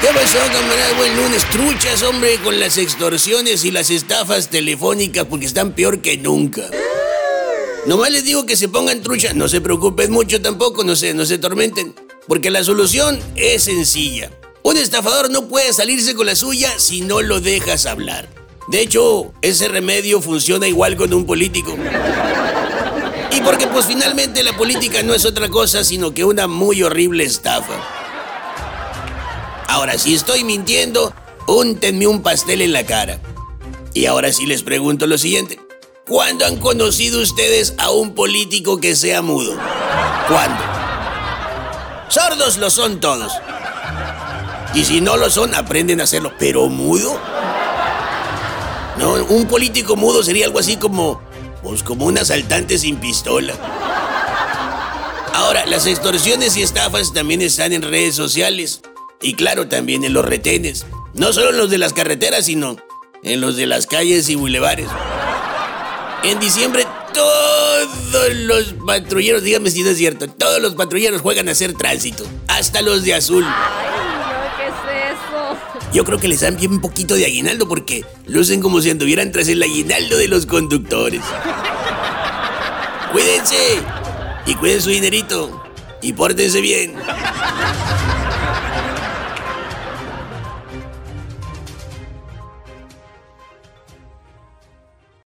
¿Qué pasó, camarada? Buen lunes. Truchas, hombre, con las extorsiones y las estafas telefónicas porque están peor que nunca. Nomás les digo que se pongan truchas. No se preocupen mucho tampoco, no se, no se tormenten. Porque la solución es sencilla. Un estafador no puede salirse con la suya si no lo dejas hablar. De hecho, ese remedio funciona igual con un político. Y porque pues finalmente la política no es otra cosa sino que una muy horrible estafa. Ahora, si estoy mintiendo, úntenme un pastel en la cara. Y ahora sí les pregunto lo siguiente. ¿Cuándo han conocido ustedes a un político que sea mudo? ¿Cuándo? Sordos lo son todos. Y si no lo son, aprenden a hacerlo. ¿Pero mudo? No, un político mudo sería algo así como, pues como un asaltante sin pistola. Ahora, las extorsiones y estafas también están en redes sociales. Y claro, también en los retenes. No solo en los de las carreteras, sino en los de las calles y bulevares. En diciembre todos los patrulleros, dígame si no es cierto, todos los patrulleros juegan a hacer tránsito, hasta los de azul. Ay, no, ¿qué es eso? Yo creo que les dan bien un poquito de aguinaldo porque lucen como si anduvieran tras el aguinaldo de los conductores. Cuídense y cuiden su dinerito y pórtense bien.